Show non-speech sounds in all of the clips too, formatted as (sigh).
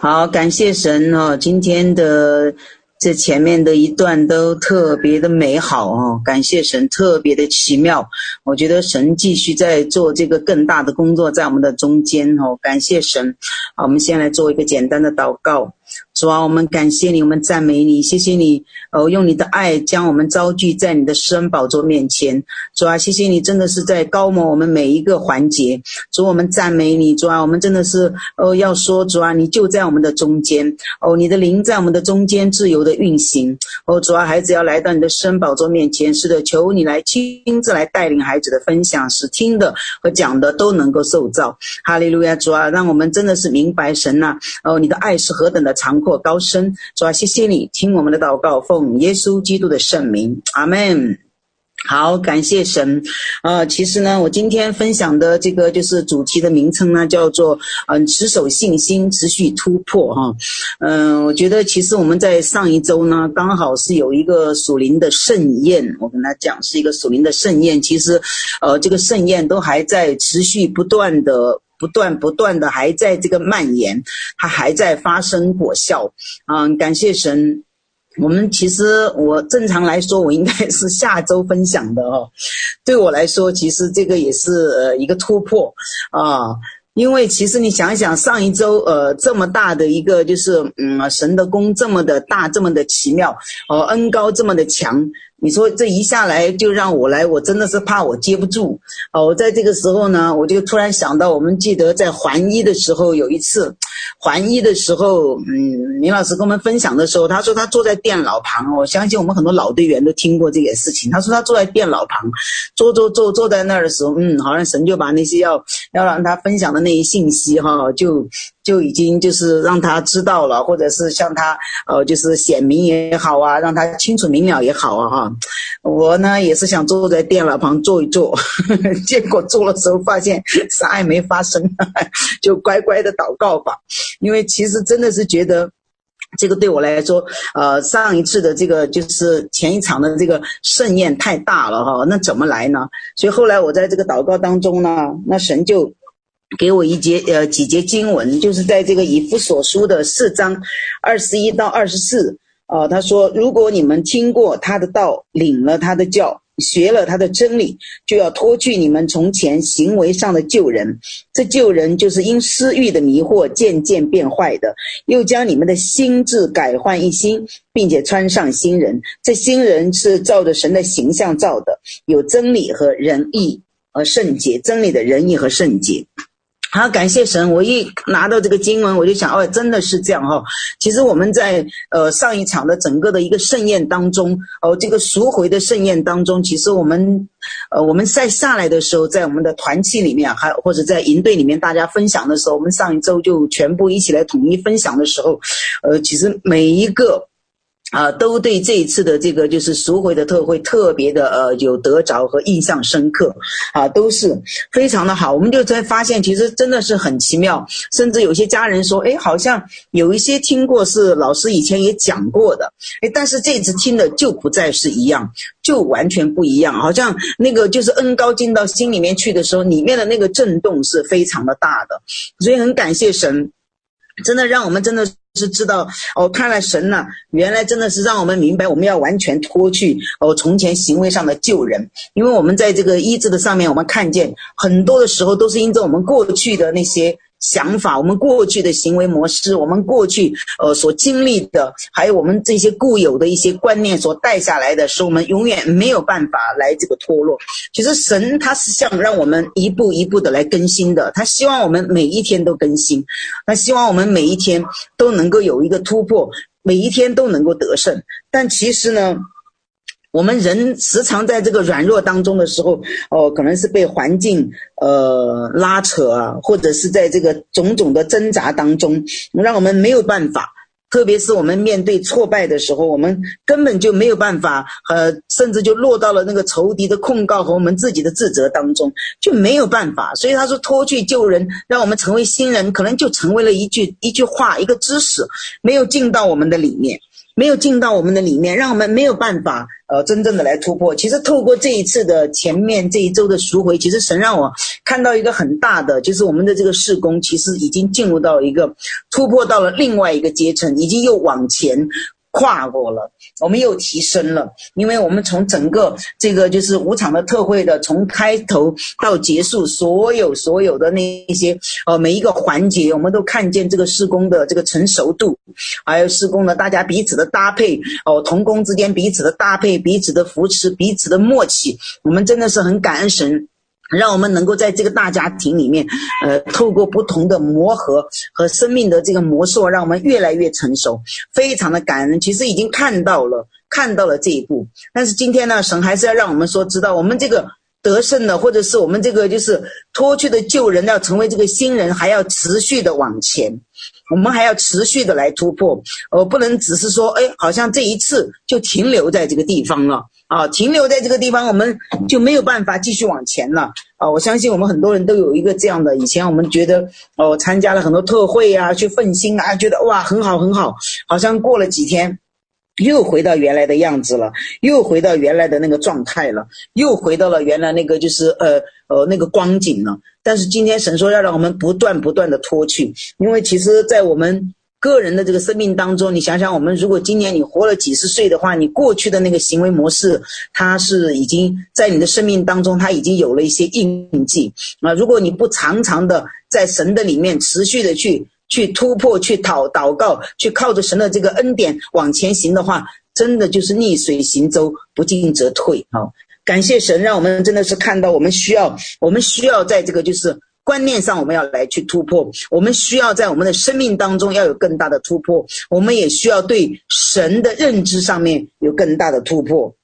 好，感谢神哦，今天的。这前面的一段都特别的美好哦，感谢神，特别的奇妙。我觉得神继续在做这个更大的工作，在我们的中间哦，感谢神。好，我们先来做一个简单的祷告。主啊，我们感谢你，我们赞美你，谢谢你哦，用你的爱将我们招聚在你的施恩宝座面前。主啊，谢谢你，真的是在膏抹我们每一个环节。主，我们赞美你，主啊，我们真的是哦，要说主啊，你就在我们的中间哦，你的灵在我们的中间自由的运行哦。主啊，孩子要来到你的施恩宝座面前，是的，求你来亲自来带领孩子的分享，使听的和讲的都能够受造。哈利路亚，主啊，让我们真的是明白神呐、哦，你的爱是何等的长阔高深，主啊，谢谢你听我们的祷告，奉耶稣基督的圣名，阿门。好，感谢神。呃，其实呢，我今天分享的这个就是主题的名称呢，叫做“嗯、持守信心，持续突破”哈。嗯、我觉得其实我们在上一周呢，刚好是有一个属灵的盛宴，我跟他讲是一个属灵的盛宴。其实，呃，这个盛宴都还在持续不断的。不断不断的还在这个蔓延，它还在发生果效。嗯，感谢神。我们其实我正常来说，我应该是下周分享的哦。对我来说，其实这个也是呃一个突破啊。因为其实你想想，上一周呃这么大的一个就是嗯神的工这么的大，这么的奇妙，哦恩高这么的强。你说这一下来就让我来，我真的是怕我接不住。哦，我在这个时候呢，我就突然想到，我们记得在环一的时候有一次，环一的时候，嗯，明老师跟我们分享的时候，他说他坐在电脑旁，我相信我们很多老队员都听过这件事情。他说他坐在电脑旁，坐坐坐坐在那儿的时候，嗯，好像神就把那些要要让他分享的那些信息哈，就。就已经就是让他知道了，或者是向他呃，就是显明也好啊，让他清楚明了也好啊哈。我呢也是想坐在电脑旁坐一坐，(laughs) 结果坐的时候发现啥也没发生，就乖乖的祷告吧。因为其实真的是觉得这个对我来说，呃，上一次的这个就是前一场的这个盛宴太大了哈，那怎么来呢？所以后来我在这个祷告当中呢，那神就。给我一节呃几节经文，就是在这个以弗所书的四章二十一到二十四啊，他说：如果你们听过他的道，领了他的教，学了他的真理，就要脱去你们从前行为上的旧人。这旧人就是因私欲的迷惑渐渐变坏的，又将你们的心智改换一新，并且穿上新人。这新人是照着神的形象造的，有真理和仁义和圣洁，真理的仁义和圣洁。好，感谢神！我一拿到这个经文，我就想，哦，真的是这样哈、哦。其实我们在呃上一场的整个的一个盛宴当中，哦，这个赎回的盛宴当中，其实我们呃我们在下来的时候，在我们的团契里面，还或者在营队里面，大家分享的时候，我们上一周就全部一起来统一分享的时候，呃，其实每一个。啊，都对这一次的这个就是赎回的特会特别的呃有得着和印象深刻，啊，都是非常的好。我们就才发现，其实真的是很奇妙。甚至有些家人说，哎，好像有一些听过是老师以前也讲过的，哎，但是这次听的就不再是一样，就完全不一样。好像那个就是恩膏进到心里面去的时候，里面的那个震动是非常的大的。所以很感谢神，真的让我们真的。是知道哦，看来神呢，原来真的是让我们明白，我们要完全脱去哦从前行为上的旧人，因为我们在这个医治的上面，我们看见很多的时候都是因着我们过去的那些。想法，我们过去的行为模式，我们过去呃所经历的，还有我们这些固有的一些观念所带下来的，使我们永远没有办法来这个脱落。其实神他是想让我们一步一步的来更新的，他希望我们每一天都更新，他希望我们每一天都能够有一个突破，每一天都能够得胜。但其实呢，我们人时常在这个软弱当中的时候，哦，可能是被环境呃拉扯啊，或者是在这个种种的挣扎当中，让我们没有办法。特别是我们面对挫败的时候，我们根本就没有办法，呃，甚至就落到了那个仇敌的控告和我们自己的自责当中，就没有办法。所以他说脱去旧人，让我们成为新人，可能就成为了一句一句话，一个知识，没有进到我们的里面。没有进到我们的里面，让我们没有办法呃真正的来突破。其实透过这一次的前面这一周的赎回，其实神让我看到一个很大的，就是我们的这个事工其实已经进入到一个突破到了另外一个阶层，已经又往前。跨过了，我们又提升了，因为我们从整个这个就是五场的特会的从开头到结束，所有所有的那一些呃每一个环节，我们都看见这个施工的这个成熟度，还有施工的大家彼此的搭配哦，同工之间彼此的搭配，彼此的扶持，彼此的默契，我们真的是很感恩神。让我们能够在这个大家庭里面，呃，透过不同的磨合和生命的这个磨塑，让我们越来越成熟，非常的感恩。其实已经看到了，看到了这一步。但是今天呢，神还是要让我们说，知道我们这个得胜的，或者是我们这个就是脱去的旧人，要成为这个新人，还要持续的往前，我们还要持续的来突破。我不能只是说，哎，好像这一次就停留在这个地方了。啊，停留在这个地方，我们就没有办法继续往前了。啊，我相信我们很多人都有一个这样的，以前我们觉得，哦，参加了很多特惠啊，去奋兴啊，觉得哇，很好很好，好像过了几天，又回到原来的样子了，又回到原来的那个状态了，又回到了原来那个就是呃呃那个光景了。但是今天神说要让我们不断不断的脱去，因为其实，在我们。个人的这个生命当中，你想想，我们如果今年你活了几十岁的话，你过去的那个行为模式，它是已经在你的生命当中，它已经有了一些印记啊。如果你不常常的在神的里面持续的去去突破、去祷祷告、去靠着神的这个恩典往前行的话，真的就是逆水行舟，不进则退。好，感谢神，让我们真的是看到我们需要，我们需要在这个就是。观念上，我们要来去突破。我们需要在我们的生命当中要有更大的突破。我们也需要对神的认知上面有更大的突破，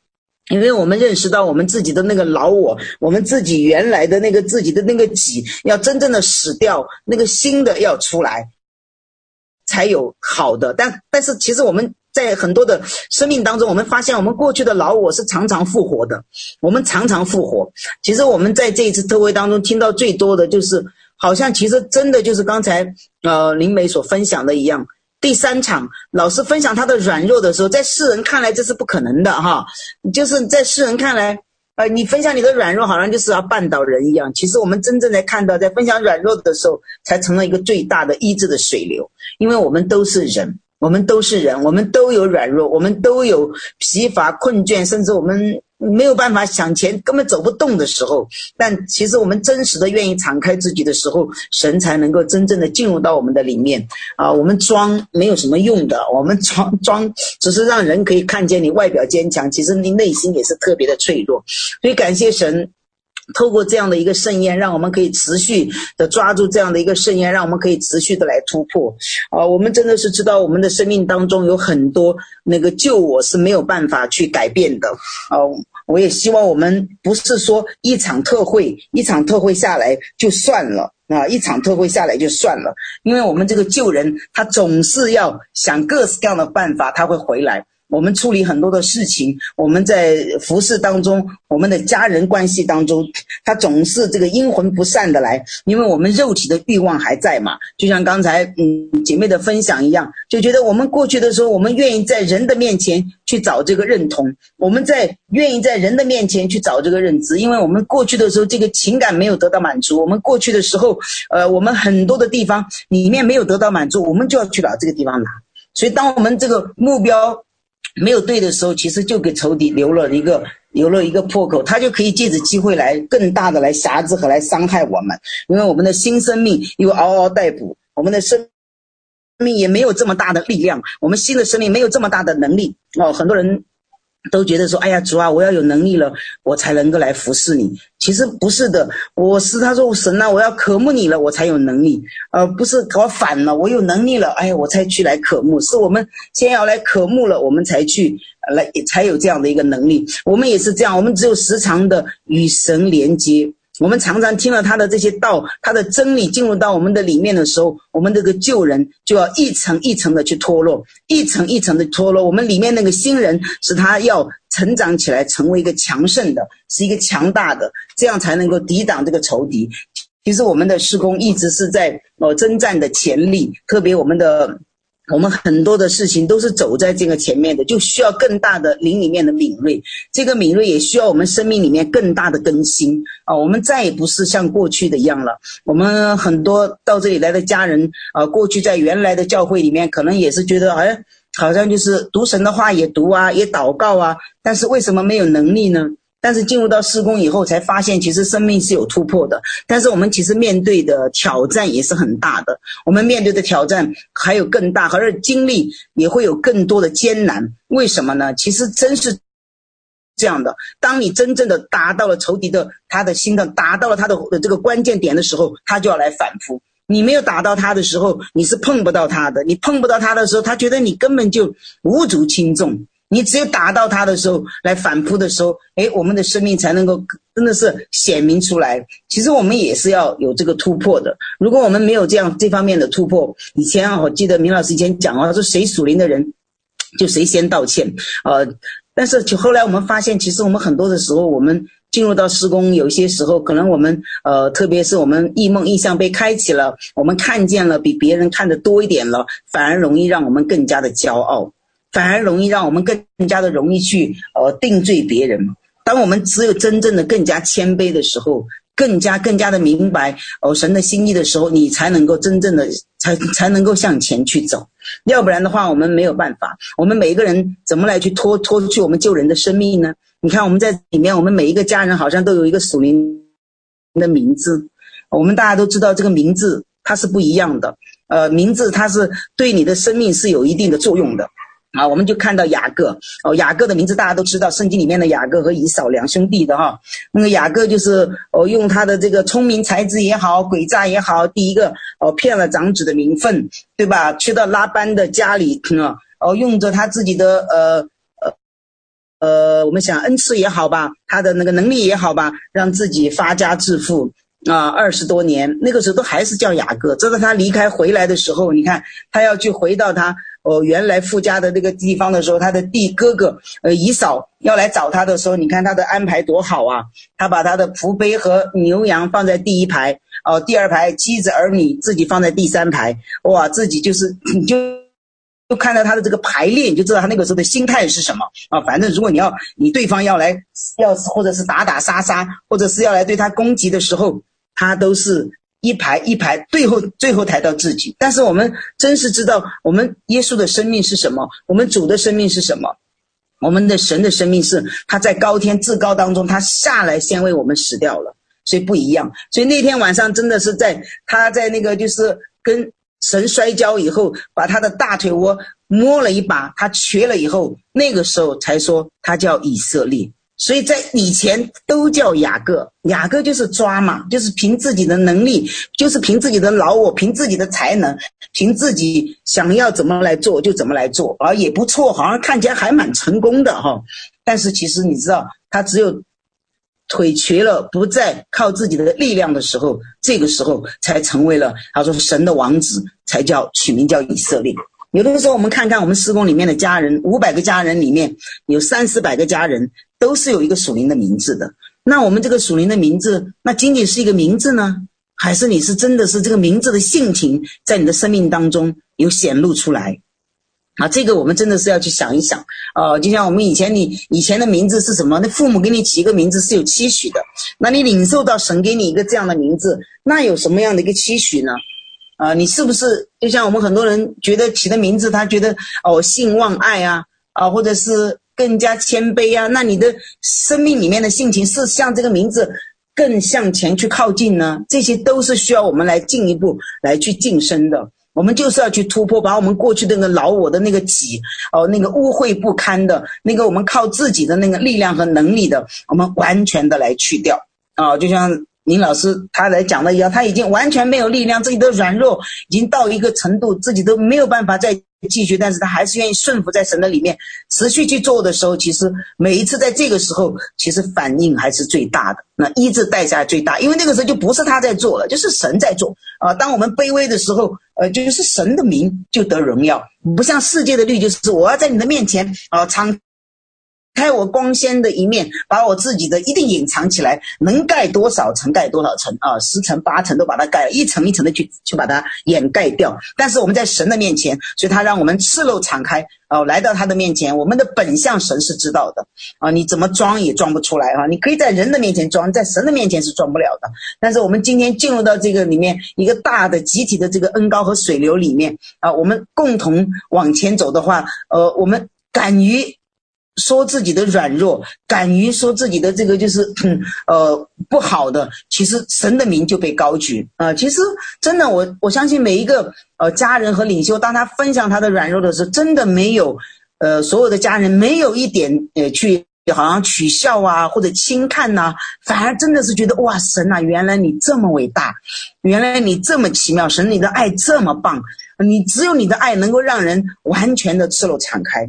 因为我们认识到我们自己的那个老我，我们自己原来的那个自己的那个己，要真正的死掉，那个新的要出来，才有好的。但但是，其实我们。在很多的生命当中，我们发现我们过去的老我是常常复活的。我们常常复活。其实我们在这一次特会当中听到最多的就是，好像其实真的就是刚才呃林梅所分享的一样。第三场老师分享他的软弱的时候，在世人看来这是不可能的哈，就是在世人看来，呃，你分享你的软弱，好像就是要绊倒人一样。其实我们真正在看到，在分享软弱的时候，才成了一个最大的医治的水流，因为我们都是人。我们都是人，我们都有软弱，我们都有疲乏、困倦，甚至我们没有办法想前，根本走不动的时候。但其实我们真实的愿意敞开自己的时候，神才能够真正的进入到我们的里面。啊，我们装没有什么用的，我们装 (laughs) 装只是让人可以看见你外表坚强，其实你内心也是特别的脆弱。所以感谢神。透过这样的一个盛宴，让我们可以持续的抓住这样的一个盛宴，让我们可以持续的来突破。啊，我们真的是知道我们的生命当中有很多那个旧我是没有办法去改变的。啊，我也希望我们不是说一场特会，一场特会下来就算了啊，一场特会下来就算了，因为我们这个旧人他总是要想各式各样的办法，他会回来。我们处理很多的事情，我们在服事当中，我们的家人关系当中，他总是这个阴魂不散的来，因为我们肉体的欲望还在嘛。就像刚才嗯姐妹的分享一样，就觉得我们过去的时候，我们愿意在人的面前去找这个认同，我们在愿意在人的面前去找这个认知，因为我们过去的时候，这个情感没有得到满足，我们过去的时候，呃，我们很多的地方里面没有得到满足，我们就要去找这个地方拿。所以，当我们这个目标。没有对的时候，其实就给仇敌留了一个留了一个破口，他就可以借此机会来更大的来辖制和来伤害我们，因为我们的新生命又嗷嗷待哺，我们的生命也没有这么大的力量，我们新的生命没有这么大的能力哦，很多人。都觉得说，哎呀，主啊，我要有能力了，我才能够来服侍你。其实不是的，我是他说神呐，我要渴慕你了，我才有能力。呃，不是搞反了，我有能力了，哎呀，我才去来渴慕。是我们先要来渴慕了，我们才去来，才有这样的一个能力。我们也是这样，我们只有时常的与神连接。我们常常听了他的这些道，他的真理进入到我们的里面的时候，我们这个旧人就要一层一层的去脱落，一层一层的脱落。我们里面那个新人是他要成长起来，成为一个强盛的，是一个强大的，这样才能够抵挡这个仇敌。其实我们的施工一直是在呃征战的前列，特别我们的。我们很多的事情都是走在这个前面的，就需要更大的灵里面的敏锐。这个敏锐也需要我们生命里面更大的更新啊！我们再也不是像过去的一样了。我们很多到这里来的家人啊，过去在原来的教会里面，可能也是觉得哎，好像就是读神的话也读啊，也祷告啊，但是为什么没有能力呢？但是进入到施工以后，才发现其实生命是有突破的。但是我们其实面对的挑战也是很大的，我们面对的挑战还有更大，而经历也会有更多的艰难。为什么呢？其实真是这样的。当你真正的达到了仇敌的他的心脏，达到了他的这个关键点的时候，他就要来反扑。你没有打到他的时候，你是碰不到他的。你碰不到他的时候，他觉得你根本就无足轻重。你只有打到他的时候，来反扑的时候，诶，我们的生命才能够真的是显明出来。其实我们也是要有这个突破的。如果我们没有这样这方面的突破，以前啊，我记得明老师以前讲啊，说谁属灵的人，就谁先道歉。呃，但是就后来我们发现，其实我们很多的时候，我们进入到施工，有些时候可能我们呃，特别是我们异梦异象被开启了，我们看见了比别人看得多一点了，反而容易让我们更加的骄傲。反而容易让我们更加的容易去呃定罪别人。当我们只有真正的更加谦卑的时候，更加更加的明白哦神的心意的时候，你才能够真正的才才能够向前去走。要不然的话，我们没有办法。我们每一个人怎么来去拖拖出去我们救人的生命呢？你看我们在里面，我们每一个家人好像都有一个属灵的名字。我们大家都知道这个名字它是不一样的，呃，名字它是对你的生命是有一定的作用的。啊，我们就看到雅各哦，雅各的名字大家都知道，圣经里面的雅各和以扫两兄弟的哈。那个雅各就是哦，用他的这个聪明才智也好，诡诈也好，第一个哦骗了长子的名分，对吧？去到拉班的家里啊，哦，用着他自己的呃呃呃，我们想恩赐也好吧，他的那个能力也好吧，让自己发家致富啊，二十多年，那个时候都还是叫雅各。直到他离开回来的时候，你看他要去回到他。哦，原来富家的那个地方的时候，他的弟哥哥，呃，姨嫂要来找他的时候，你看他的安排多好啊！他把他的仆婢和牛羊放在第一排，哦，第二排妻子儿女自己放在第三排，哇，自己就是你 (clears throat) 就就看到他的这个排列，你就知道他那个时候的心态是什么啊！反正如果你要你对方要来要或者是打打杀杀，或者是要来对他攻击的时候，他都是。一排一排，最后最后抬到自己。但是我们真是知道，我们耶稣的生命是什么？我们主的生命是什么？我们的神的生命是他在高天至高当中，他下来先为我们死掉了，所以不一样。所以那天晚上真的是在他在那个就是跟神摔跤以后，把他的大腿窝摸了一把，他瘸了以后，那个时候才说他叫以色列。所以在以前都叫雅各，雅各就是抓嘛，就是凭自己的能力，就是凭自己的老我，凭自己的才能，凭自己想要怎么来做就怎么来做，啊，也不错，好像看起来还蛮成功的哈。但是其实你知道，他只有腿瘸了，不再靠自己的力量的时候，这个时候才成为了他说神的王子，才叫取名叫以色列。有的时候我们看看我们施工里面的家人，五百个家人里面有三四百个家人。都是有一个属灵的名字的。那我们这个属灵的名字，那仅仅是一个名字呢，还是你是真的是这个名字的性情在你的生命当中有显露出来？啊，这个我们真的是要去想一想。啊、就像我们以前你以前的名字是什么？那父母给你起一个名字是有期许的。那你领受到神给你一个这样的名字，那有什么样的一个期许呢？啊、你是不是就像我们很多人觉得起的名字，他觉得哦，信望爱啊，啊，或者是。更加谦卑啊，那你的生命里面的性情是向这个名字更向前去靠近呢？这些都是需要我们来进一步来去晋升的。我们就是要去突破，把我们过去的那个老我的那个己哦，那个污秽不堪的那个我们靠自己的那个力量和能力的，我们完全的来去掉啊、就像林老师他来讲的一样，他已经完全没有力量，自己的软弱已经到一个程度，自己都没有办法再。继续，但是他还是愿意顺服在神的里面，持续去做的时候，其实每一次在这个时候，其实反应还是最大的，那医治代价最大，因为那个时候就不是他在做了，就是神在做啊。当我们卑微的时候，呃，就是神的名就得荣耀，不像世界的律，就是我要在你的面前啊，常开我光鲜的一面，把我自己的一定隐藏起来，能盖多少层盖多少层啊，十层八层都把它盖了，一层一层的去去把它掩盖掉。但是我们在神的面前，所以他让我们赤露敞开哦，来到他的面前，我们的本相神是知道的啊，你怎么装也装不出来啊，你可以在人的面前装，在神的面前是装不了的。但是我们今天进入到这个里面一个大的集体的这个恩膏和水流里面啊，我们共同往前走的话，呃，我们敢于。说自己的软弱，敢于说自己的这个就是，呃，不好的，其实神的名就被高举啊、呃。其实真的，我我相信每一个呃家人和领袖，当他分享他的软弱的时候，真的没有，呃，所有的家人没有一点呃去好像取笑啊或者轻看呐、反而真的是觉得哇，神呐、原来你这么伟大，原来你这么奇妙，神你的爱这么棒，你只有你的爱能够让人完全的赤裸敞开。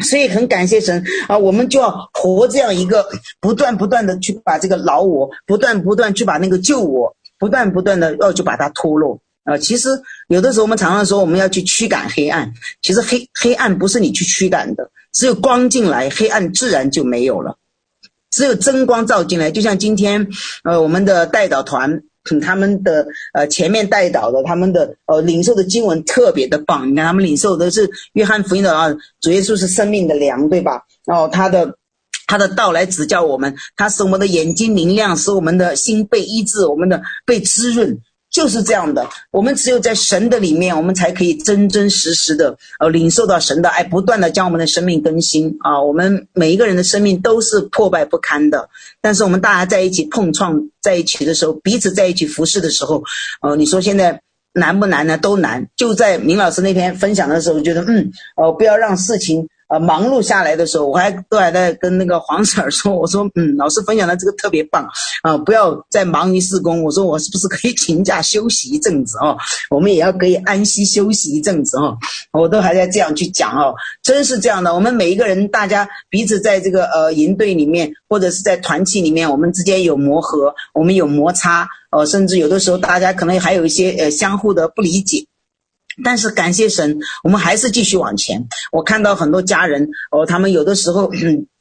所以很感谢神啊，我们就要活这样一个不断不断的去把这个老我，不断不断去把那个旧我，不断不断的要去把它脱落啊。其实有的时候我们常常说我们要去驱赶黑暗，其实黑黑暗不是你去驱赶的，只有光进来，黑暗自然就没有了。只有真光照进来，就像今天呃我们的代祷团。他们的呃前面带导的，他们的呃领受的经文特别的棒。你看他们领受的是约翰福音的啊，主耶稣是生命的粮，对吧？然后他的他的道来指教我们，他使我们的眼睛明亮，使我们的心被医治，我们的被滋润。就是这样的，我们只有在神的里面，我们才可以真真实实的呃领受到神的爱，不断的将我们的生命更新啊。我们每一个人的生命都是破败不堪的，但是我们大家在一起碰撞在一起的时候，彼此在一起服侍的时候，呃，你说现在难不难呢？都难。就在明老师那天分享的时候，觉得嗯，呃，不要让事情。呃，忙碌下来的时候，我还都还在跟那个黄婶说，我说，嗯，老师分享的这个特别棒，啊，不要再忙于事工，我说我是不是可以请假休息一阵子哦？我们也要可以安息休息一阵子哦，我都还在这样去讲哦，真是这样的。我们每一个人，大家彼此在这个呃营队里面，或者是在团契里面，我们之间有磨合，我们有摩擦，呃，甚至有的时候大家可能还有一些呃相互的不理解。但是感谢神，我们还是继续往前。我看到很多家人哦，他们有的时候，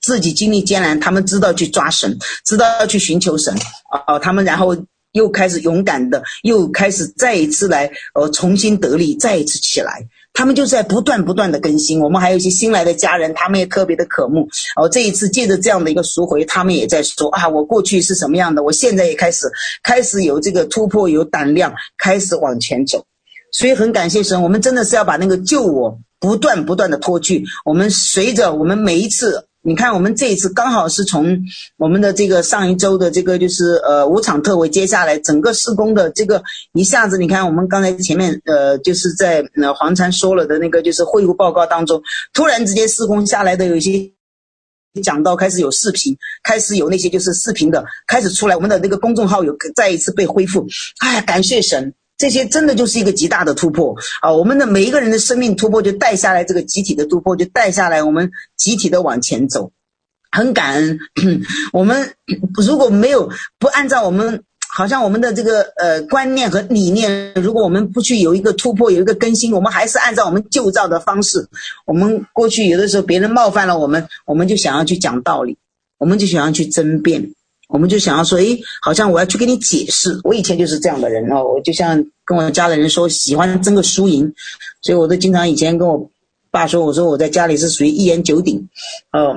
自己经历艰难，他们知道去抓神，知道要去寻求神啊，他们然后又开始勇敢的，又开始再一次来呃重新得力，再一次起来。他们就在不断不断的更新。我们还有一些新来的家人，他们也特别的渴慕哦。这一次借着这样的一个赎回，他们也在说啊，我过去是什么样的，我现在也开始开始有这个突破，有胆量，开始往前走。所以很感谢神，我们真的是要把那个旧我不断不断的脱去。我们随着我们每一次，你看我们这一次刚好是从我们的这个上一周的这个就是呃五场特会，接下来整个施工的这个一下子，你看我们刚才前面呃就是在呃黄参说了的那个就是会务报告当中，突然之间施工下来的有一些讲到开始有视频，开始有那些就是视频的开始出来，我们的那个公众号有再一次被恢复，哎，感谢神。这些真的就是一个极大的突破啊！我们的每一个人的生命突破，就带下来这个集体的突破，就带下来我们集体的往前走。很感恩，(clears throat) 我们如果没有不按照我们好像我们的这个呃观念和理念，如果我们不去有一个突破，有一个更新，我们还是按照我们旧造的方式。我们过去有的时候别人冒犯了我们，我们就想要去讲道理，我们就想要去争辩。我们就想要说，诶，好像我要去跟你解释。我以前就是这样的人哦，我就像跟我家里人说，喜欢争个输赢，所以我都经常以前跟我爸说，我说我在家里是属于一言九鼎，哦，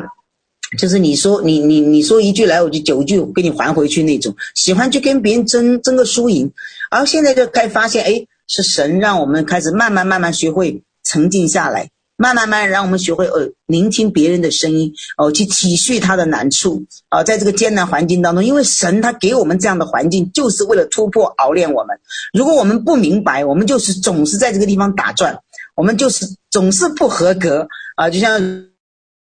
就是你说你你你说一句来，我就九句给你还回去那种，喜欢去跟别人争争个输赢。而现在就开始发现，诶，是神让我们开始慢慢慢慢学会沉静下来。慢慢慢，让我们学会呃聆听别人的声音，哦，去体恤他的难处啊，在这个艰难环境当中，因为神他给我们这样的环境，就是为了突破熬炼我们。如果我们不明白，我们就是总是在这个地方打转，我们就是总是不合格啊。就像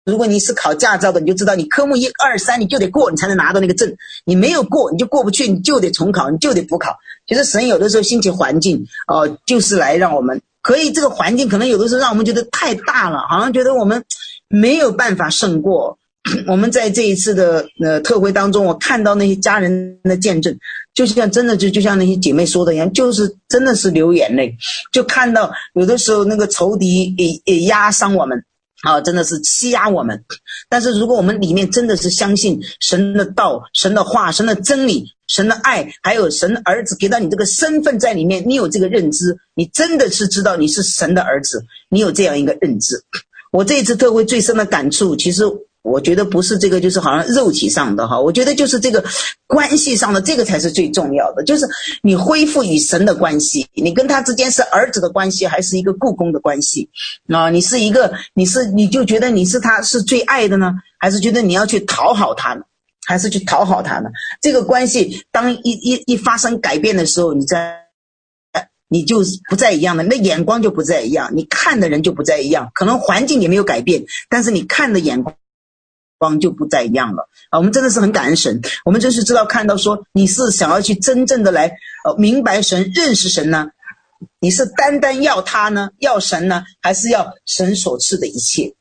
如果你是考驾照的，你就知道你科目一二三你就得过，你才能拿到那个证。你没有过，你就过不去，你就得重考，你就得补考。其实神有的时候兴起环境哦，就是来让我们。可以，这个环境可能有的时候让我们觉得太大了，好像觉得我们没有办法胜过。(coughs) 我们在这一次的呃特会当中，我看到那些家人的见证，就像真的就就像那些姐妹说的一样，就是真的是流眼泪，就看到有的时候那个仇敌也也压伤我们，啊，真的是欺压我们。但是如果我们里面真的是相信神的道、神的话、神的真理、神的爱，还有神的儿子给到你这个身份在里面，你有这个认知，你真的是知道你是神的儿子，你有这样一个认知。我这一次特会最深的感触，其实。我觉得不是这个，就是好像肉体上的哈，我觉得就是这个关系上的，这个才是最重要的，就是你恢复与神的关系，你跟他之间是儿子的关系，还是一个雇工的关系？啊，你是一个，你是你就觉得你是他是最爱的呢，还是觉得你要去讨好他呢？还是去讨好他呢？这个关系当一一一发生改变的时候，你在你就不再一样了，那眼光就不再一样，你看的人就不再一样，可能环境也没有改变，但是你看的眼光。光就不再一样了啊！我们真的是很感恩神，我们就是知道看到说你是想要去真正的来呃明白神、认识神呢？你是单单要他呢，要神呢，还是要神所赐的一切？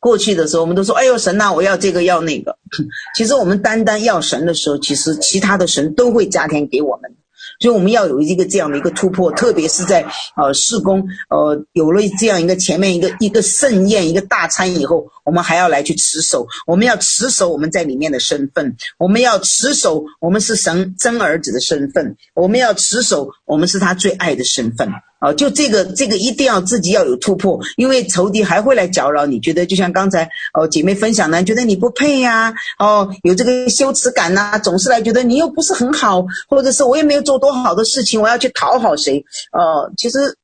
过去的时候我们都说：“哎呦，神呐，我要这个要那个。” (laughs) 其实我们单单要神的时候，其实其他的神都会加添给我们。所以我们要有一个这样的一个突破，特别是在呃事工呃有了这样一个前面一个一个盛宴一个大餐以后，我们还要来去持守，我们要持守我们在里面的身份，我们要持守我们是神真儿子的身份，我们要持守我们是他最爱的身份。啊，就这个，这个一定要自己要有突破，因为仇敌还会来搅扰你。觉得就像刚才哦，姐妹分享呢，觉得你不配呀，哦，有这个羞耻感呐，总是来觉得你又不是很好，或者是我也没有做多好的事情，我要去讨好谁？哦，其实。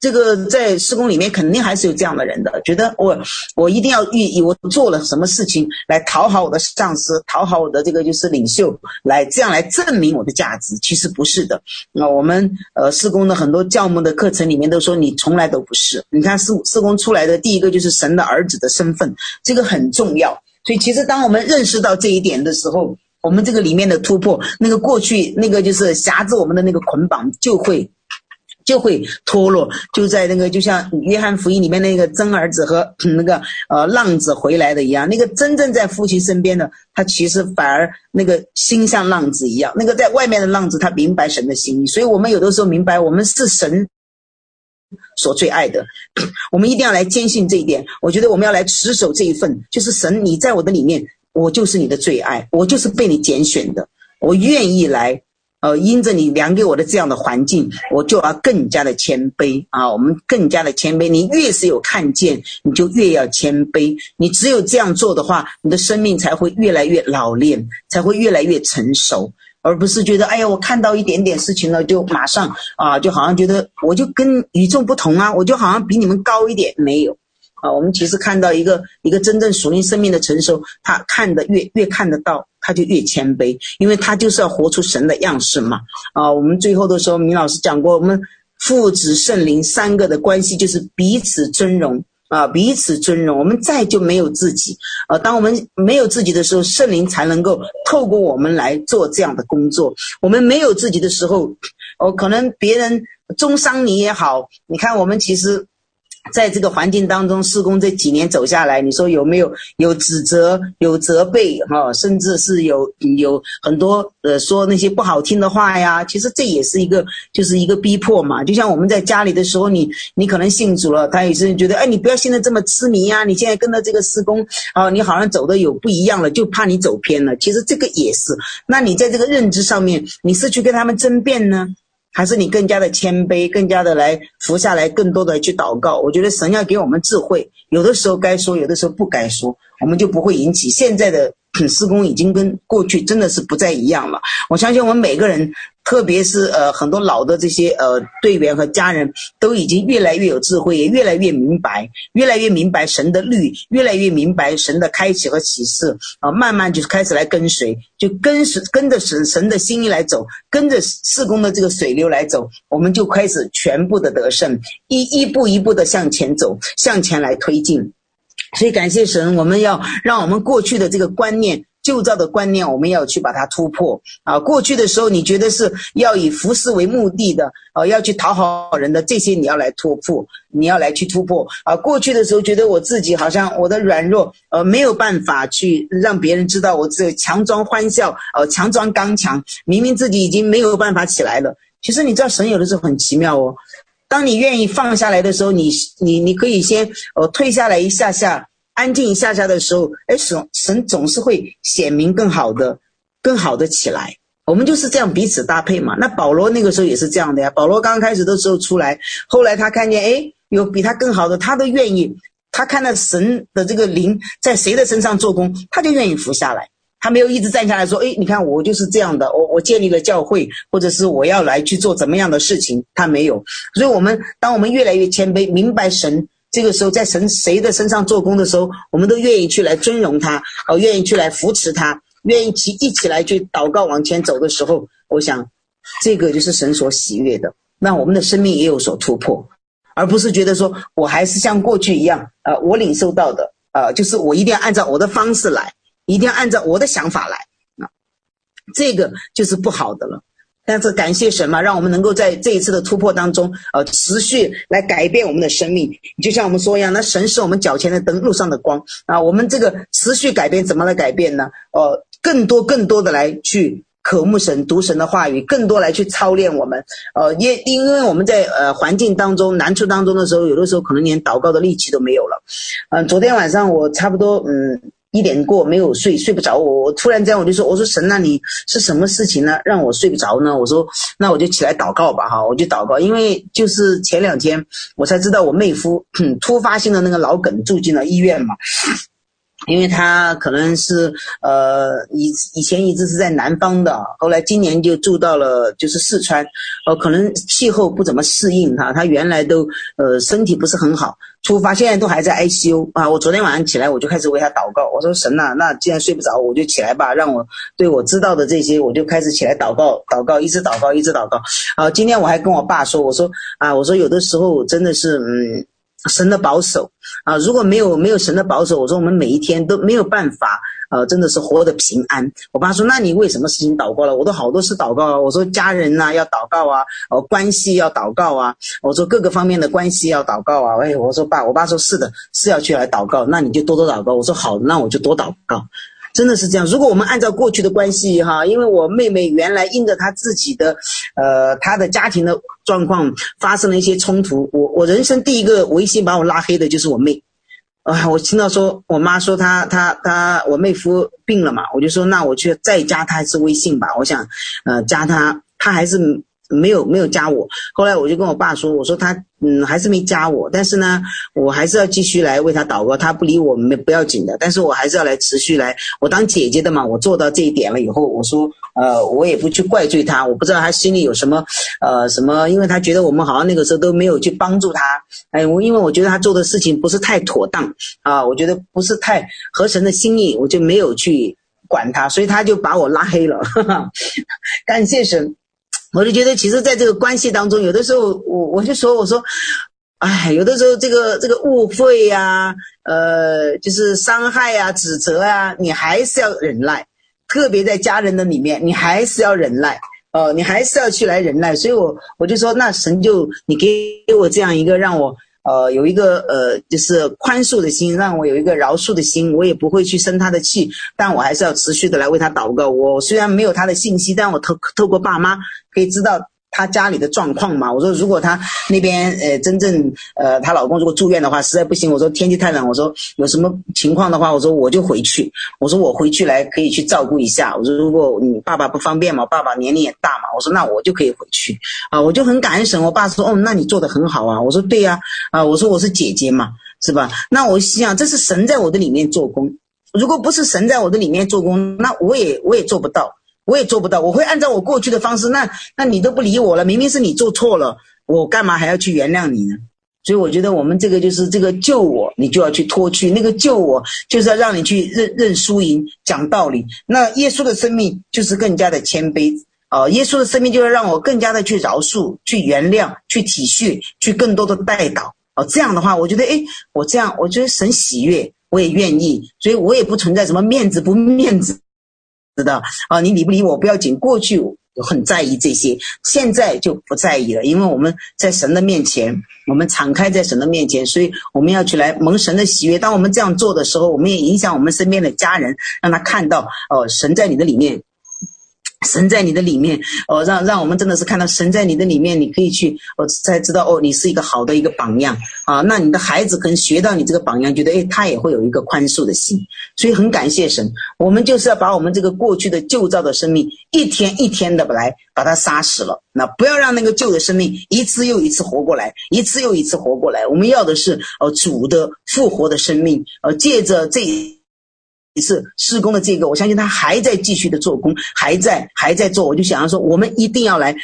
这个在施工里面肯定还是有这样的人的，觉得我我一定要以我做了什么事情来讨好我的上司，讨好我的这个就是领袖，来这样来证明我的价值。其实不是的。那我们呃施工的很多教牧的课程里面都说，你从来都不是。你看施施工出来的第一个就是神的儿子的身份，这个很重要。所以其实当我们认识到这一点的时候，我们这个里面的突破，那个过去那个就是挟制我们的那个捆绑就会。就会脱落，就在那个，就像约翰福音里面那个真儿子和 (clears throat) 那个呃浪子回来的一样，那个真正在父亲身边的，他其实反而那个心像浪子一样，那个在外面的浪子，他明白神的心意。所以我们有的时候明白，我们是神所最爱的，(clears throat) 我们一定要来坚信这一点。我觉得我们要来持守这一份，就是神，你在我的里面，我就是你的最爱，我就是被你拣选的，我愿意来。呃，因着你量给我的这样的环境，我就要更加的谦卑啊！我们更加的谦卑。你越是有看见，你就越要谦卑。你只有这样做的话，你的生命才会越来越老练，才会越来越成熟，而不是觉得哎呀，我看到一点点事情了，就马上啊，就好像觉得我就跟与众不同啊，我就好像比你们高一点，没有。啊，我们其实看到一个一个真正属灵生命的成熟，他看得越越看得到，他就越谦卑，因为他就是要活出神的样式嘛。啊，我们最后的时候，米老师讲过，我们父子圣灵三个的关系就是彼此尊荣啊，彼此尊荣。我们再就没有自己，啊，当我们没有自己的时候，圣灵才能够透过我们来做这样的工作。我们没有自己的时候，哦，可能别人中伤你也好，你看我们其实。在这个环境当中，施工这几年走下来，你说有没有有指责、有责备哈，甚至是有有很多呃说那些不好听的话呀？其实这也是一个就是一个逼迫嘛。就像我们在家里的时候，你你可能信主了，他也是觉得哎，你不要现在这么痴迷呀，你现在跟着这个施工啊，你好像走的有不一样了，就怕你走偏了。其实这个也是，那你在这个认知上面，你是去跟他们争辩呢？还是你更加的谦卑，更加的来服下来，更多的去祷告。我觉得神要给我们智慧，有的时候该说，有的时候不该说，我们就不会引起现在的。施工已经跟过去真的是不再一样了。我相信我们每个人，特别是呃很多老的这些呃队员和家人，都已经越来越有智慧，也越来越明白，越来越明白神的律，越来越明白神的开启和启示啊，慢慢就开始来跟随，就跟随跟着神神的心意来走，跟着四宫的这个水流来走，我们就开始全部的得胜，一一步一步的向前走，向前来推进。所以感谢神，我们要让我们过去的这个观念、旧造的观念，我们要去把它突破啊！过去的时候，你觉得是要以服侍为目的的，呃，要去讨好人的这些，你要来突破，你要来去突破啊！过去的时候，觉得我自己好像我的软弱，呃，没有办法去让别人知道我这强装欢笑，呃，强装刚强，明明自己已经没有办法起来了。其实你知道，神有的时候很奇妙哦。当你愿意放下来的时候，你你你可以先呃退下来一下下，安静一下下的时候，哎，神神总是会显明更好的，更好的起来。我们就是这样彼此搭配嘛。那保罗那个时候也是这样的呀。保罗刚开始的时候出来，后来他看见哎有比他更好的，他都愿意。他看到神的这个灵在谁的身上做工，他就愿意服下来。他没有一直站下来说：“哎，你看我就是这样的，我我建立了教会，或者是我要来去做怎么样的事情。”他没有。所以，我们当我们越来越谦卑，明白神这个时候在神谁的身上做工的时候，我们都愿意去来尊荣他，哦，愿意去来扶持他，愿意去一起来去祷告往前走的时候，我想这个就是神所喜悦的。那我们的生命也有所突破。而不是觉得说我还是像过去一样，呃，我领受到的，呃，就是我一定要按照我的方式来，一定要按照我的想法来，啊，这个就是不好的了。但是感谢神嘛，让我们能够在这一次的突破当中，呃，持续来改变我们的生命。就像我们说一样，那神是我们脚前的灯，路上的光啊。我们这个持续改变，怎么来改变呢？呃，更多更多的来去。渴慕神、读神的话语，更多来去操练我们。呃，因因为我们在呃环境当中、难处当中的时候，有的时候可能连祷告的力气都没有了。嗯、昨天晚上我差不多嗯一点过没有睡，睡不着。我我突然间我就说：“我说神，那你是什么事情呢？让我睡不着呢？”我说：“那我就起来祷告吧，哈，我就祷告。因为就是前两天我才知道我妹夫 (clears throat) 突发性的那个脑梗住进了医院嘛。”因为他可能是呃以以前一直是在南方的，后来今年就住到了就是四川，呃可能气候不怎么适应哈，他原来都呃身体不是很好，出发现在都还在 ICU 啊。我昨天晚上起来我就开始为他祷告，我说神呐，那既然睡不着，我就起来吧，让我对我知道的这些，我就开始起来祷告，祷告一直祷告一直祷告。啊，今天我还跟我爸说，我说啊，我说有的时候真的是嗯。神的保守啊，如果没有没有神的保守，我说我们每一天都没有办法，呃，真的是活得平安。我爸说，那你为什么事情祷告了？我都好多次祷告啊。我说家人呐、啊、要祷告啊，呃，关系要祷告啊。我说各个方面的关系要祷告啊。哎，我说爸，我爸说是的，是要去来祷告，那你就多多祷告。我说好，那我就多祷告。真的是这样。如果我们按照过去的关系哈，因为我妹妹原来因着她自己的，呃，她的家庭的状况发生了一些冲突，我我人生第一个微信把我拉黑的就是我妹，啊，我听到说我妈说她她她我妹夫病了嘛，我就说那我去再加她一次微信吧，我想，呃，加她，她还是。没有没有加我，后来我就跟我爸说，我说他嗯还是没加我，但是呢，我还是要继续来为他祷告，他不理我没不要紧的，但是我还是要来持续来，我当姐姐的嘛，我做到这一点了以后，我说呃我也不去怪罪他，我不知道他心里有什么呃什么，因为他觉得我们好像那个时候都没有去帮助他，哎我因为我觉得他做的事情不是太妥当啊，我觉得不是太合神的心意，我就没有去管他，所以他就把我拉黑了，哈哈，感谢神。我就觉得，其实，在这个关系当中，有的时候，我我就说，我说，哎，有的时候，这个这个误会呀，呃，就是伤害呀、指责呀，你还是要忍耐，特别在家人的里面，你还是要忍耐，哦，你还是要去来忍耐。所以我我就说，那神就你给我这样一个让我。呃，有一个呃，就是宽恕的心，让我有一个饶恕的心，我也不会去生他的气，但我还是要持续的来为他祷告。我虽然没有他的信息，但我透透过爸妈可以知道。她家里的状况嘛，我说如果她那边呃真正呃她老公如果住院的话，实在不行，我说天气太冷，我说有什么情况的话，我说我就回去，我说我回去来可以去照顾一下，我说如果你爸爸不方便嘛，爸爸年龄也大嘛，我说那我就可以回去啊，我就很感恩神，我爸说哦，那你做得很好啊，我说对呀啊，我说我是姐姐嘛，是吧？那我心想这是神在我的里面做工，如果不是神在我的里面做工，那我也我也做不到。我也做不到，我会按照我过去的方式，那那你都不理我了，明明是你做错了，我干嘛还要去原谅你呢？所以我觉得我们这个就是这个救我，你就要去脱去那个救我，就是要让你去认认输赢，讲道理。那耶稣的生命就是更加的谦卑啊，耶稣的生命就要让我更加的去饶恕、去原谅、去体恤、去更多的代祷哦。这样的话，我觉得诶，我这样我觉得神喜悦，我也愿意，所以我也不存在什么面子不面子。知道啊，你理不理我不要紧。过去我很在意这些，现在就不在意了，因为我们在神的面前，我们敞开在神的面前，所以我们要去来蒙神的喜悦。当我们这样做的时候，我们也影响我们身边的家人，让他看到哦，神在你的里面神在你的里面，哦，让让我们真的是看到神在你的里面，你可以去，哦，才知道哦，你是一个好的一个榜样啊。那你的孩子可能学到你这个榜样，觉得诶，他也会有一个宽恕的心。所以很感谢神，我们就是要把我们这个过去的旧造的生命，一天一天的来把它杀死了。那不要让那个旧的生命一次又一次活过来，一次又一次活过来。我们要的是，呃，主的复活的生命，呃，借着这。一次施工的这个，我相信他还在继续的做工，还在还在做。我就想要说，我们一定要来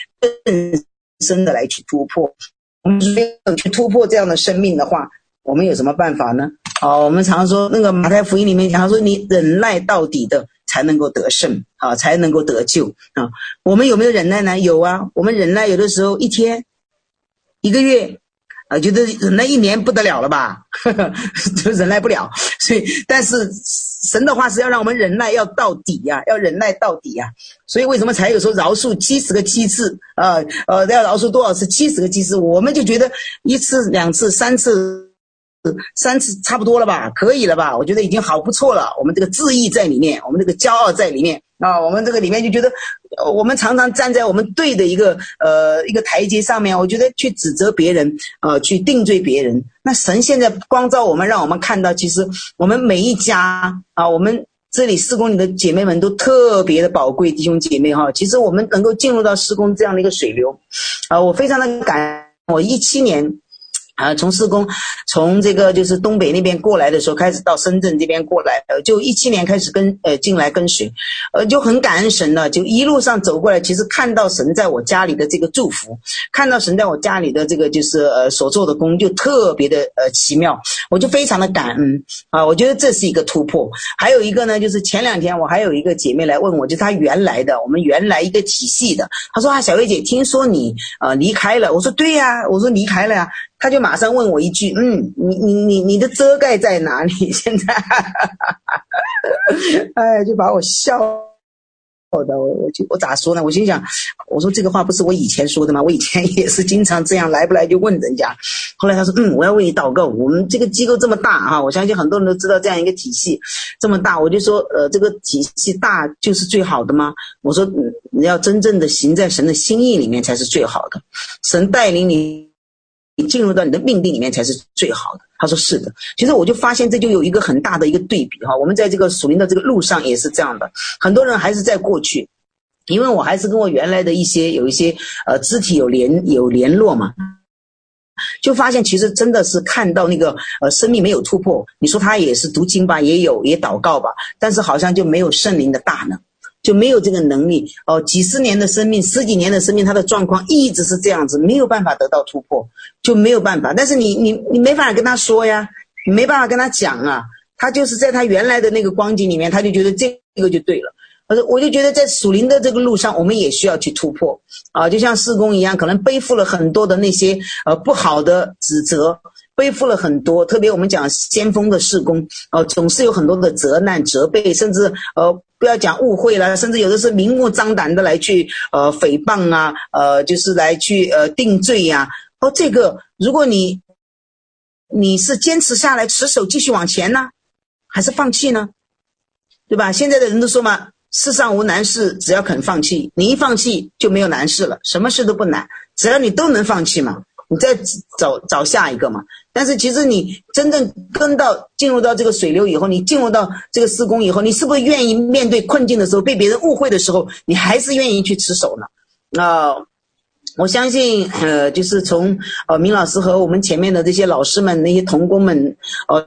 更深的来去突破。我们没有去突破这样的生命的话，我们有什么办法呢？好，我们常说那个马太福音里面讲，说你忍耐到底的才能够得胜啊，才能够得救啊。我们有没有忍耐呢？有啊，我们忍耐有的时候一天、一个月。啊，觉得忍耐一年不得了了吧？呵呵，就忍耐不了。所以，但是神的话是要让我们忍耐要到底呀，要忍耐到底呀。所以，为什么才有说饶恕七十个七次呃？呃，要饶恕多少次？七十个七次。我们就觉得一次、两次、三次，三次差不多了吧？可以了吧？我觉得已经好不错了。我们这个自义在里面，我们这个骄傲在里面。啊，我们这个里面就觉得，我们常常站在我们对的一个呃一个台阶上面，我觉得去指责别人，呃，去定罪别人。那神现在光照我们，让我们看到，其实我们每一家啊，我们这里施工里的姐妹们都特别的宝贵，弟兄姐妹哈。其实我们能够进入到施工这样的一个水流，啊，我非常的感，我一七年。啊，从施工，从这个就是东北那边过来的时候，开始到深圳这边过来，呃，就一七年开始跟呃进来跟随，呃，就很感恩神了，就一路上走过来，其实看到神在我家里的这个祝福，看到神在我家里的这个就是呃所做的工，就特别的呃奇妙，我就非常的感恩啊，我觉得这是一个突破。还有一个呢，就是前两天我还有一个姐妹来问我，就她原来的我们原来一个体系的，她说啊，小薇姐，听说你呃离开了，我说对呀，我说离开了呀。他就马上问我一句：“嗯，你你你你的遮盖在哪里？” (laughs) 现在，(laughs) 哎，就把我笑的，我我就我咋说呢？我心想，我说这个话不是我以前说的吗？我以前也是经常这样，来不来就问人家。后来他说：“嗯，我要为你祷告。我们这个机构这么大哈，我相信很多人都知道这样一个体系这么大。我就说，呃，这个体系大就是最好的吗？我说，你要真正的行在神的心意里面才是最好的。神带领你。”你进入到你的命定里面才是最好的。他说是的。其实我就发现这就有一个很大的一个对比哈。我们在这个属灵的这个路上也是这样的，很多人还是在过去，因为我还是跟我原来的一些有一些呃肢体有联有联络嘛，就发现其实真的是看到那个呃生命没有突破。你说他也是读经吧，也有也祷告吧，但是好像就没有圣灵的大能。就没有这个能力哦，几十年的生命，十几年的生命，他的状况一直是这样子，没有办法得到突破，就没有办法。但是你你你没法跟他说呀，你没办法跟他讲啊，他就是在他原来的那个光景里面，他就觉得这个就对了。我说我就觉得在属灵的这个路上，我们也需要去突破啊，就像四工一样，可能背负了很多的那些呃不好的指责。背负了很多，特别我们讲先锋的事工，呃，总是有很多的责难、责备，甚至呃，不要讲误会了，甚至有的是明目张胆的来去呃诽谤啊，呃，就是来去呃定罪呀、哦，这个如果你你是坚持下来、持守、继续往前呢，还是放弃呢？对吧？现在的人都说嘛，世上无难事，只要肯放弃。你一放弃就没有难事了，什么事都不难，只要你都能放弃嘛。你再找找下一个嘛？但是其实你真正跟到进入到这个水流以后，你进入到这个施工以后，你是不是愿意面对困境的时候，被别人误会的时候，你还是愿意去持守呢？啊、呃，我相信，呃，就是从呃明老师和我们前面的这些老师们、那些同工们，呃，